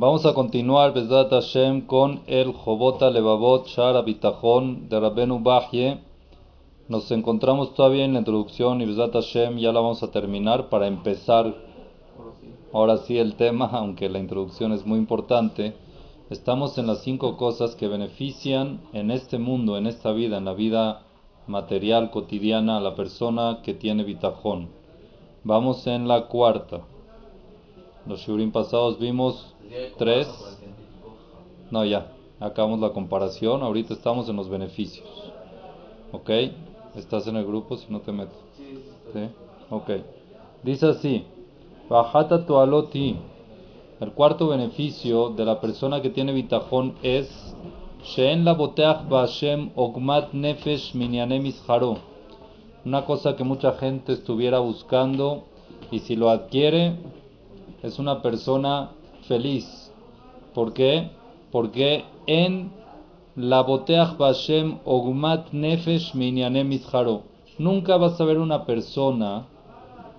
Vamos a continuar, Bezat Hashem, con el Jobota Levavot Shara Bitajón de Rabenu Bahye. Nos encontramos todavía en la introducción y Bezat Hashem ya la vamos a terminar para empezar ahora sí el tema, aunque la introducción es muy importante. Estamos en las cinco cosas que benefician en este mundo, en esta vida, en la vida material cotidiana a la persona que tiene bitajón. Vamos en la cuarta. Los shurim pasados vimos tres. No, ya. Acabamos la comparación. Ahorita estamos en los beneficios. ¿Ok? Estás en el grupo si no te meto. ¿Sí? Ok. Dice así. Bajata tualoti. El cuarto beneficio de la persona que tiene bitajón es Sheen la Bashem ogmat nefesh. Una cosa que mucha gente estuviera buscando y si lo adquiere es una persona feliz. ¿Por qué? Porque en la boteach Bashem ogmat nefesh minyanemis haro. Nunca vas a ver una persona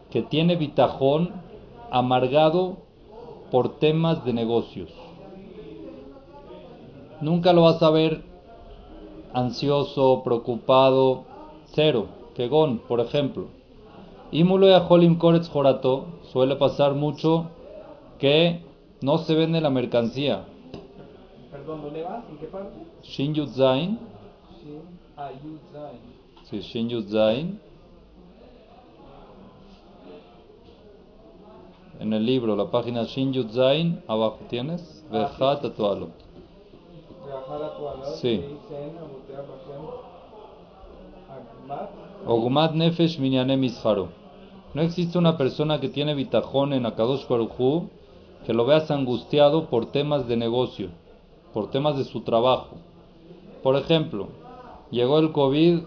que tiene bitajón amargado por temas de negocios. Nunca lo vas a ver ansioso, preocupado, cero. Kegon, por ejemplo. Y Holim Koretz Jorato suele pasar mucho que no se vende la mercancía. Perdón, ¿dónde vas? ¿En qué parte? Shin Yud Zain. Shin, ah, Yud Zain. Sí, Shin Yud Zain. En el libro, la página Shin Yud Zain, abajo tienes. Vejat Atualo. Viajar a tu alado. Sí. Ogumat Nefesh Minyanem Isharo. No existe una persona que tiene bitajón en Akadosh que lo veas angustiado por temas de negocio, por temas de su trabajo. Por ejemplo, llegó el COVID,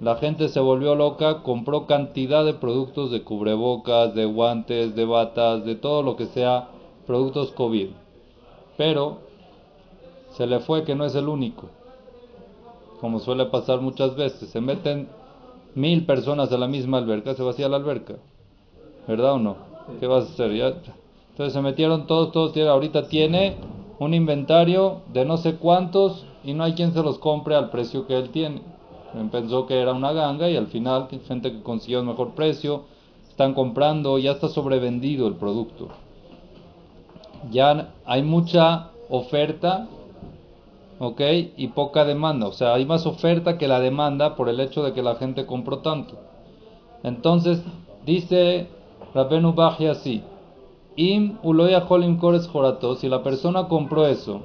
la gente se volvió loca, compró cantidad de productos de cubrebocas, de guantes, de batas, de todo lo que sea productos COVID. Pero se le fue que no es el único. Como suele pasar muchas veces, se meten mil personas a la misma alberca, se vacía la alberca. ¿Verdad o no? ¿Qué vas a hacer? Ya. Entonces se metieron todos, todos. tiene- Ahorita tiene un inventario de no sé cuántos y no hay quien se los compre al precio que él tiene. Pensó que era una ganga y al final gente que consiguió el mejor precio están comprando, ya está sobrevendido el producto. Ya hay mucha oferta ¿ok? Y poca demanda, o sea, hay más oferta que la demanda por el hecho de que la gente compró tanto. Entonces, dice Rabenu Baji así, Im uloya holim kores si la persona compró eso,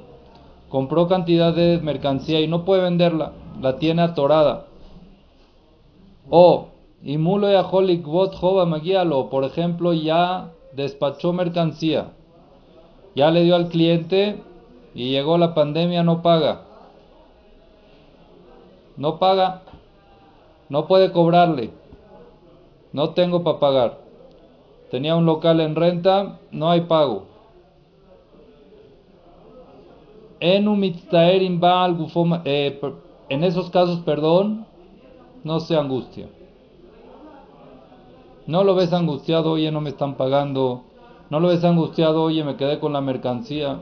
compró cantidad de mercancía y no puede venderla, la tiene atorada. O, im uloya holik jova por ejemplo, ya despachó mercancía, ya le dio al cliente y llegó la pandemia, no paga. No paga. No puede cobrarle. No tengo para pagar. Tenía un local en renta, no hay pago. Eh, en esos casos, perdón, no se angustia. No lo ves angustiado, oye, no me están pagando. No lo ves angustiado, oye, me quedé con la mercancía.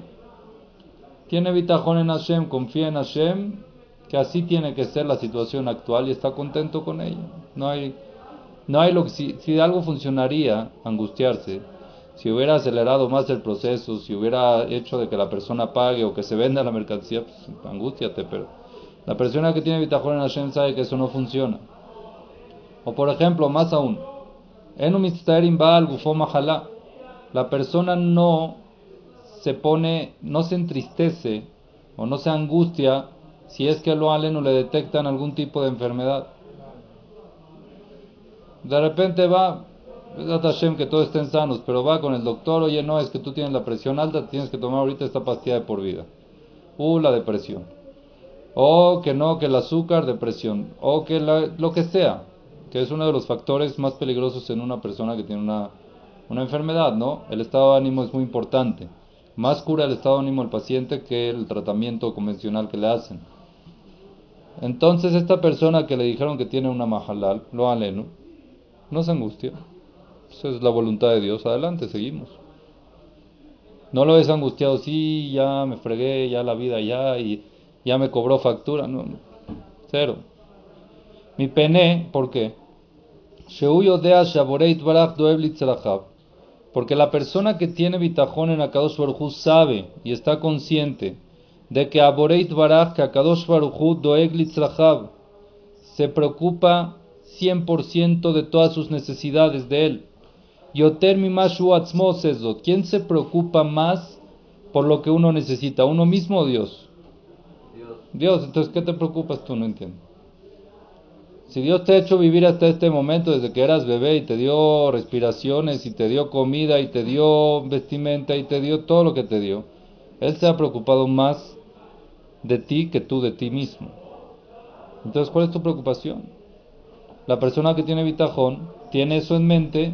Tiene bitajón en Hashem, confía en Hashem, que así tiene que ser la situación actual y está contento con ella. No hay, no hay lo que, si, si algo funcionaría, angustiarse, si hubiera acelerado más el proceso, si hubiera hecho de que la persona pague o que se venda la mercancía, pues angústiate, pero la persona que tiene bitajón en Hashem sabe que eso no funciona. O por ejemplo, más aún, en un mitztaerim baal gufo mahalá, la persona no se pone, no se entristece o no se angustia si es que lo aleno le detectan algún tipo de enfermedad. De repente va, Hashem que todos estén sanos, pero va con el doctor, oye, no, es que tú tienes la presión alta, tienes que tomar ahorita esta pastilla de por vida. Uh, la depresión. O que no, que el azúcar, depresión. O que la- lo que sea, que es uno de los factores más peligrosos en una persona que tiene una, una enfermedad, ¿no? El estado de ánimo es muy importante. Más cura el estado ánimo del paciente que el tratamiento convencional que le hacen. Entonces esta persona que le dijeron que tiene una mahalal, lo aleno, no se angustia. Esa es la voluntad de Dios. Adelante, seguimos. No lo ves angustiado, sí, ya me fregué, ya la vida, ya, y ya me cobró factura. No, cero. Mi pene, ¿por qué? Porque la persona que tiene bitajón en Akadosh Baruj sabe y está consciente de que Aboreit Baraj, que Akadosh Baruj Doeg Litzrahab, se preocupa 100% de todas sus necesidades de él. Yoter Mimashu Atzmosezot. ¿Quién se preocupa más por lo que uno necesita? ¿Uno mismo o Dios? Dios. Dios, entonces ¿qué te preocupas tú? No entiendo. Si Dios te ha hecho vivir hasta este momento desde que eras bebé y te dio respiraciones y te dio comida y te dio vestimenta y te dio todo lo que te dio, Él se ha preocupado más de ti que tú de ti mismo. Entonces, ¿cuál es tu preocupación? La persona que tiene bitajón tiene eso en mente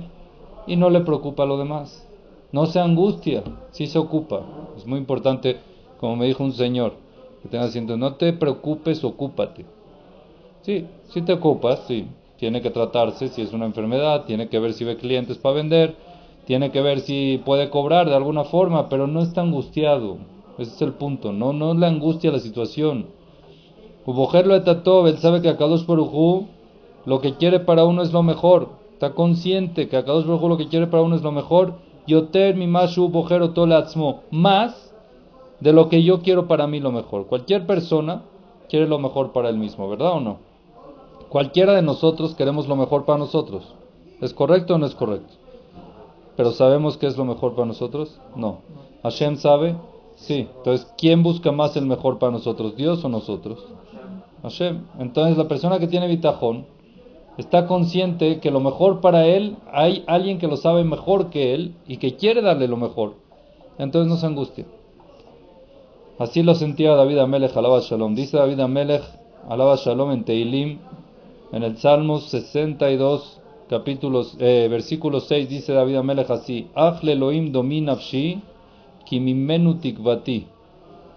y no le preocupa lo demás. No se angustia, sí se ocupa. Es muy importante, como me dijo un señor, que tenga asiento, no te preocupes, ocúpate. Sí, si te ocupas, sí. Tiene que tratarse si es una enfermedad, tiene que ver si ve clientes para vender, tiene que ver si puede cobrar de alguna forma, pero no está angustiado. Ese es el punto, no, no le angustia la situación. Ubojerlo etatov, él sabe que Akadosh Baruj lo que quiere para uno es lo mejor. Está consciente que Akadosh Baruj lo que quiere para uno es lo mejor. Yoter mi mashu bojero tolatzmo. Más de lo que yo quiero para mí lo mejor. Cualquier persona quiere lo mejor para él mismo, ¿verdad o no? Cualquiera de nosotros queremos lo mejor para nosotros. ¿Es correcto o no es correcto? Pero ¿sabemos qué es lo mejor para nosotros? No. ¿Hashem sabe? Sí. Entonces, ¿quién busca más el mejor para nosotros? ¿Dios o nosotros? Hashem. Entonces, la persona que tiene bitajón está consciente que lo mejor para él, hay alguien que lo sabe mejor que él y que quiere darle lo mejor. Entonces no se angustia. Así lo sentía David Amelech, alaba Shalom. Dice David Amelech, alaba Shalom en Teilim, en el Salmos 62, capítulos, eh, versículo 6, dice David Amelech así: Afle Elohim dominavshi, kimimenu tikvati.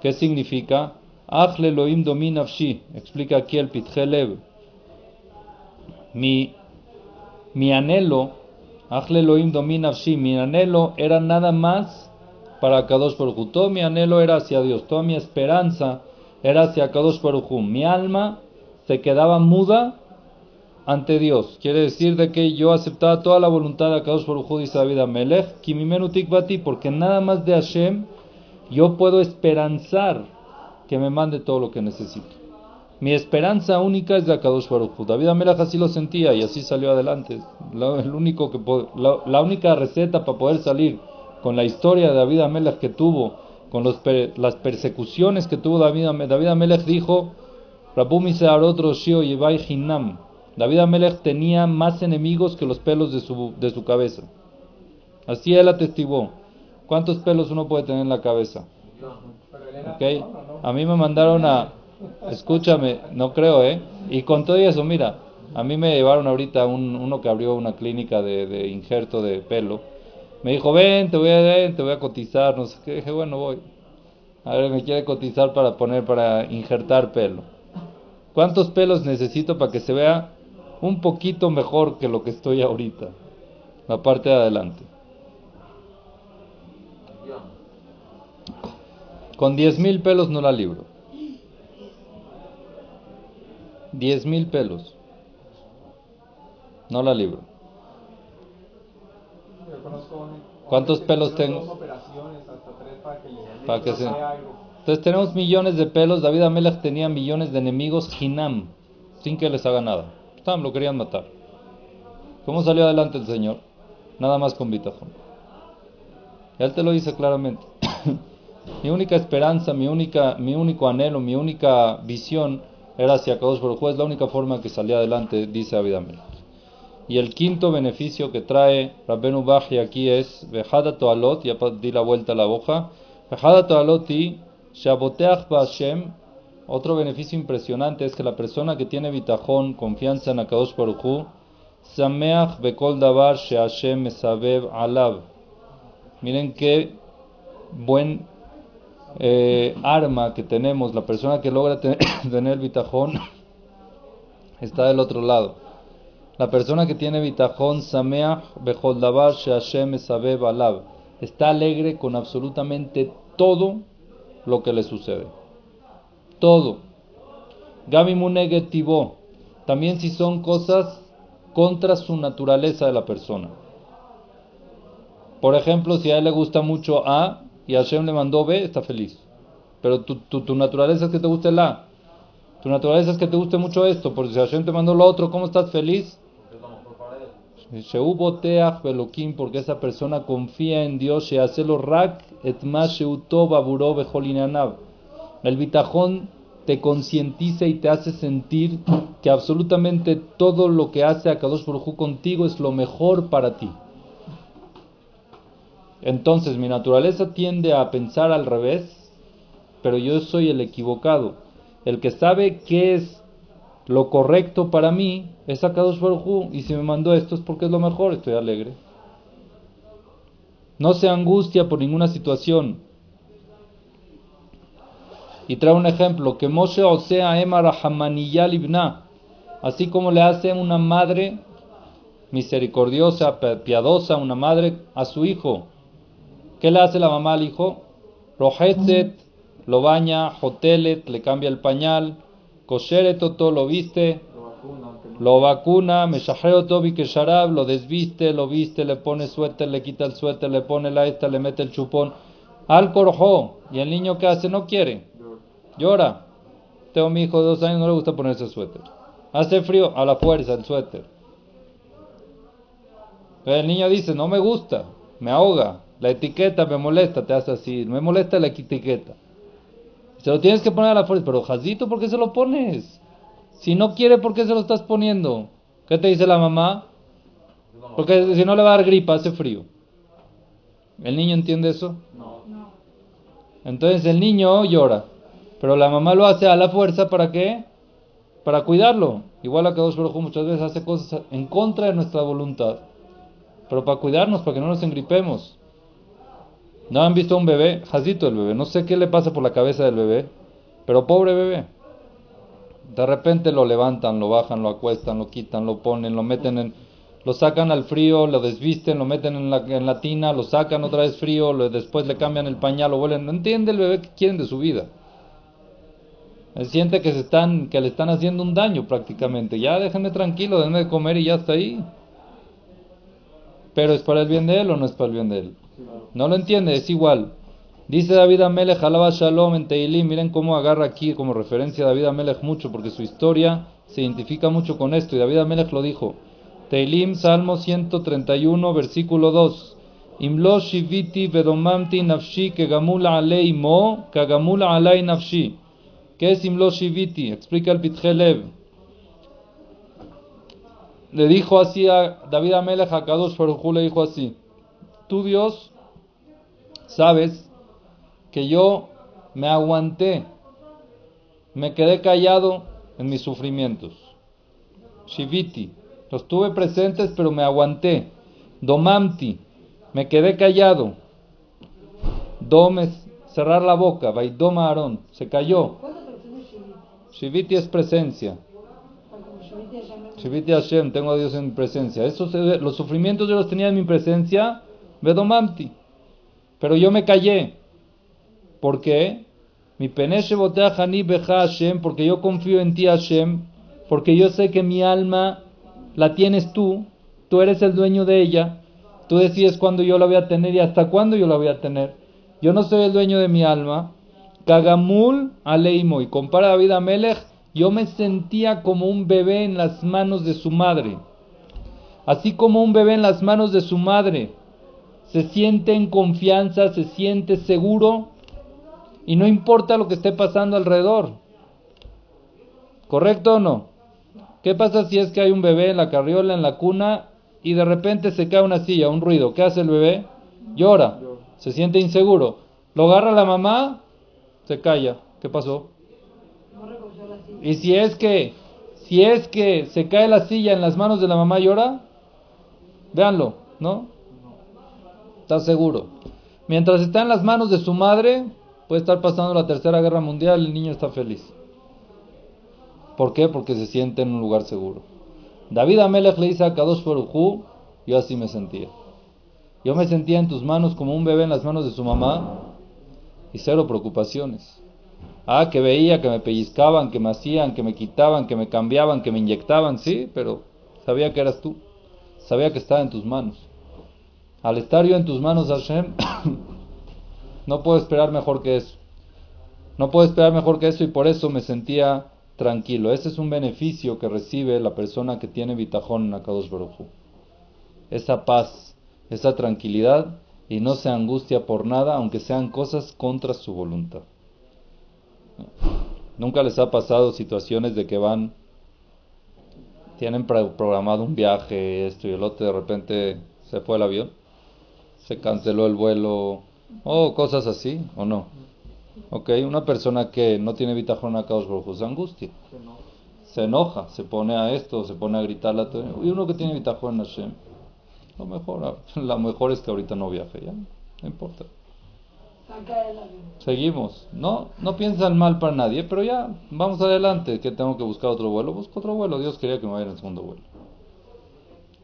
¿Qué significa? Afle Elohim dominavshi. Explica aquí el Pitchelev. Mi, mi anhelo, Afle Elohim dominavshi, mi anhelo era nada más para Kadosh Baruj Todo mi anhelo era hacia Dios, toda mi esperanza era hacia Kadosh Baruj Mi alma se quedaba muda ante Dios. Quiere decir de que yo aceptaba toda la voluntad de Akadosh Baruj Hu, dice David Amelech, Kimimenu Tikvati, porque nada más de Hashem yo puedo esperanzar que me mande todo lo que necesito. Mi esperanza única es de Akadosh Baruj. David Amelech así lo sentía y así salió adelante. La, el único que la, única receta para poder salir con la historia de David Amelech que tuvo, con las persecuciones que tuvo David David Amelech dijo, Rabumi Searot Roshio Yebai Hinam, David Amelech tenía más enemigos que los pelos de su, de su cabeza. Así él atestiguó. ¿Cuántos pelos uno puede tener en la cabeza? ¿Okay? A mí me mandaron a... Escúchame, no creo, ¿eh? Y con todo eso, mira, a mí me llevaron ahorita un, uno que abrió una clínica de, de, injerto de pelo. Me dijo, ven, te voy a, te voy a cotizar, no sé qué. Dije, bueno, voy. A ver, me quiere cotizar para poner, para injertar pelo. ¿Cuántos pelos necesito para que se vea un poquito mejor que lo que estoy ahorita. La parte de adelante. Con 10 mil pelos no la libro. 10 mil pelos. No la libro. ¿Cuántos pelos tengo? Para que se... Entonces tenemos millones de pelos. David Amelech tenía millones de enemigos. Hinam. Sin que les haga nada lo querían matar. ¿Cómo salió adelante el Señor? Nada más con bitajón. Él te lo dice claramente. mi única esperanza, mi, única, mi único anhelo, mi única visión era hacia Kadosh Baruj Es la única forma que salía adelante, dice Abidamel. Y el quinto beneficio que trae Rabbenu Baji aquí es Vejada Toalot, ya di la vuelta a la hoja. Vejada Toaloti, Shaboteach Bashem, otro beneficio impresionante es que la persona que tiene bitajón, confianza en Akadosh Baruchu, Sameach Bekol Davar Sheashem Mesabev Alav. Miren qué buen eh, arma que tenemos. La persona que logra tener, tener bitajón está del otro lado. La persona que tiene bitajón, Sameach Bekol Davar Sheashem Mesabev Alav. está alegre con absolutamente todo lo que le sucede. Todo. Gabi Munegetivo. También si son cosas contra su naturaleza de la persona. Por ejemplo, si a él le gusta mucho A y Hashem le mandó B, está feliz. Pero tu, tu, tu naturaleza es que te guste el A. Tu naturaleza es que te guste mucho esto. Porque si Hashem te mandó lo otro, ¿cómo estás feliz? porque esa persona confía en Dios, rak el bitajón te concientiza y te hace sentir que absolutamente todo lo que hace Akadosh Baruj contigo es lo mejor para ti. Entonces mi naturaleza tiende a pensar al revés, pero yo soy el equivocado. El que sabe qué es lo correcto para mí es Akadosh Baruj y si me mandó esto es porque es lo mejor, estoy alegre. No se angustia por ninguna situación. Y trae un ejemplo, que Moshe Osea Emar Ibna, así como le hace una madre misericordiosa, piadosa, una madre a su hijo. ¿Qué le hace la mamá al hijo? Rojetzet, lo baña, hotelet, le cambia el pañal, kosheret todo lo viste, lo vacuna, meshajeo tobi sharab, lo desviste, lo viste, le pone suéter, le quita el suéter, le pone la esta, le mete el chupón. Al corjo, y el niño que hace no quiere, llora. Tengo mi hijo de dos años, no le gusta ponerse suéter. Hace frío, a la fuerza el suéter. el niño dice, no me gusta, me ahoga, la etiqueta me molesta, te hace así, me molesta la etiqueta. Se lo tienes que poner a la fuerza, pero Jazito, ¿por qué se lo pones? Si no quiere, ¿por qué se lo estás poniendo? ¿Qué te dice la mamá? Porque si no le va a dar gripa, hace frío. ¿El niño entiende eso? No. Entonces el niño llora, pero la mamá lo hace a la fuerza para qué? Para cuidarlo. Igual a dos Baruj muchas veces hace cosas en contra de nuestra voluntad, pero para cuidarnos, para que no nos engripemos. ¿No han visto un bebé? Jazito el bebé, no sé qué le pasa por la cabeza del bebé, pero pobre bebé. De repente lo levantan, lo bajan, lo acuestan, lo quitan, lo ponen, lo meten en... Lo sacan al frío, lo desvisten, lo meten en la, en la tina, lo sacan otra vez frío, lo, después le cambian el pañal, lo vuelven... No entiende el bebé qué quieren de su vida. Siente que, se están, que le están haciendo un daño prácticamente. Ya déjenme tranquilo, déjenme de comer y ya está ahí. Pero ¿es para el bien de él o no es para el bien de él? No lo entiende, es igual. Dice David Amelech, alaba Shalom en Teilim, miren cómo agarra aquí como referencia a David Amelech mucho, porque su historia se identifica mucho con esto, y David Amelech lo dijo. Teilim, Salmo 131, versículo 2. Imlo shiviti vedomamti nafshi kegamul alei mo, kagamul alei nafshi. ¿Qué es Imlo shiviti? Explica el Pitjelev. Le dijo así a David Amelech, a Kadosh le dijo así. Tú Dios sabes que yo me aguanté, me quedé callado en mis sufrimientos. Shiviti, los tuve presentes pero me aguanté. Domamti, me quedé callado. Domes, cerrar la boca. Vaidoma Aarón, se cayó. Shiviti es presencia. Shiviti Hashem, tengo a Dios en mi presencia. Esos, los sufrimientos yo los tenía en mi presencia. Vedomamti. Pero yo me callé. ¿Por qué? Mi peneche hani beja Hashem, porque yo confío en ti Hashem, porque yo sé que mi alma la tienes tú, tú eres el dueño de ella, tú decides cuándo yo la voy a tener y hasta cuándo yo la voy a tener. Yo no soy el dueño de mi alma. Kagamul aleimo, y compara David a Melech, yo me sentía como un bebé en las manos de su madre. Así como un bebé en las manos de su madre se siente en confianza, se siente seguro y no importa lo que esté pasando alrededor. ¿Correcto o no? ¿Qué pasa si es que hay un bebé en la carriola, en la cuna, y de repente se cae una silla, un ruido? ¿Qué hace el bebé? Llora, se siente inseguro. Lo agarra la mamá, se calla. ¿Qué pasó? Y si es que, si es que se cae la silla en las manos de la mamá, llora, véanlo, ¿no? está seguro. Mientras está en las manos de su madre, puede estar pasando la tercera guerra mundial, el niño está feliz. ¿Por qué? Porque se siente en un lugar seguro. David Amelech le dice a Kadosh Baruj yo así me sentía. Yo me sentía en tus manos como un bebé en las manos de su mamá y cero preocupaciones. Ah, que veía que me pellizcaban, que me hacían, que me quitaban, que me cambiaban, que me inyectaban, sí, pero sabía que eras tú. Sabía que estaba en tus manos. Al estar yo en tus manos, Hashem, no puedo esperar mejor que eso. No puedo esperar mejor que eso y por eso me sentía tranquilo. Ese es un beneficio que recibe la persona que tiene bitajón en Akadosh Baruj Esa paz, esa tranquilidad y no se angustia por nada, aunque sean cosas contra su voluntad. Nunca les ha pasado situaciones de que van, tienen programado un viaje, esto y el otro, de repente se fue el avión, se canceló el vuelo, o cosas así, o no. Ok, una persona que no tiene bitajón a caos rojo se angustia. Se enoja, se pone a esto, se pone a gritar Y uno que tiene bitajón en Hashem, lo mejor, lo mejor es que ahorita no viaje, ya, no importa. Seguimos. No, no piensan mal para nadie, pero ya, vamos adelante. Que tengo que buscar otro vuelo? Busco otro vuelo. Dios quería que me vaya en el segundo vuelo.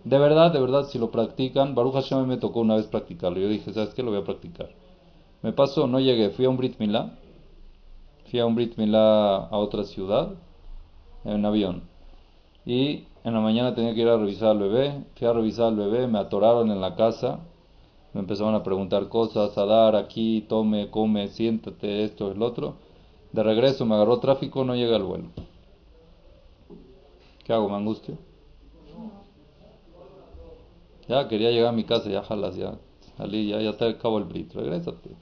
De verdad, de verdad, si lo practican, Baruch Hashem me tocó una vez practicarlo. Yo dije, ¿sabes qué? Lo voy a practicar. Me pasó, no llegué, fui a un Brit Milá, fui a un Brit Milá a otra ciudad, en avión. Y en la mañana tenía que ir a revisar al bebé, fui a revisar al bebé, me atoraron en la casa, me empezaron a preguntar cosas, a dar aquí, tome, come, siéntate, esto, el otro. De regreso me agarró tráfico, no llega al vuelo. ¿Qué hago? ¿Me angustio? Ya quería llegar a mi casa, ya jalas, ya salí, ya, ya te acabo el brit, regrésate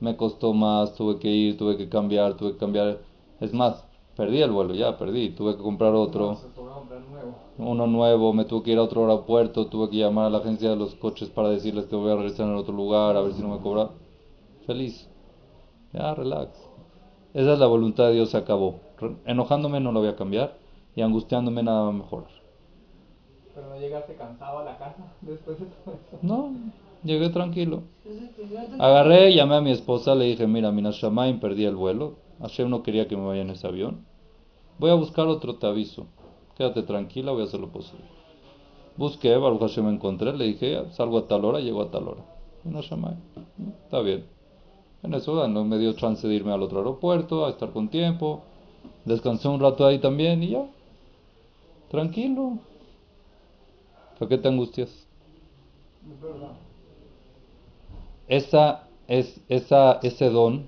me costó más, tuve que ir, tuve que cambiar, tuve que cambiar. Es más, perdí el vuelo, ya perdí, tuve que comprar otro. Uno nuevo, me tuve que ir a otro aeropuerto, tuve que llamar a la agencia de los coches para decirles que voy a regresar en otro lugar, a ver si no me cobra. Feliz. Ya, relax. Esa es la voluntad de Dios, se acabó. Enojándome no lo voy a cambiar y angustiándome nada va a mejorar. ¿Pero no llegaste cansado a la casa después de todo eso? No, Llegué tranquilo. Agarré, llamé a mi esposa, le dije, mira, Minashamaim perdí el vuelo. Hashem no quería que me vaya en ese avión. Voy a buscar otro, te aviso. Quédate tranquila, voy a hacer lo posible. Busqué, Baruch Hashem me encontré, le dije, salgo a tal hora, llego a tal hora. Minashamaim. Está bien. En eso no me dio chance de irme al otro aeropuerto, a estar con tiempo. Descansé un rato ahí también y ya. Tranquilo. ¿Por qué te angustias? Esa, es, esa, ese don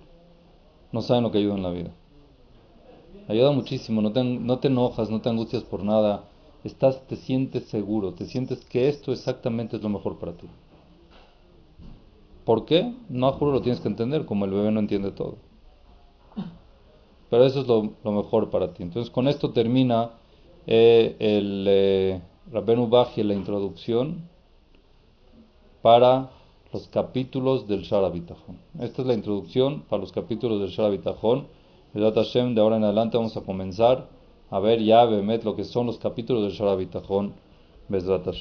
no saben lo que ayuda en la vida. Ayuda muchísimo, no te, no te enojas, no te angustias por nada, estás, te sientes seguro, te sientes que esto exactamente es lo mejor para ti. ¿Por qué? No, juro, lo tienes que entender, como el bebé no entiende todo. Pero eso es lo, mejor para ti. Entonces, con esto termina eh, el eh, Rabenu Baji, la introducción para los capítulos del Shara Esta es la introducción para los capítulos del Shara Bitajón. De ahora en adelante vamos a comenzar a ver ya, Bemet, lo que son los capítulos del Shara Bitajón.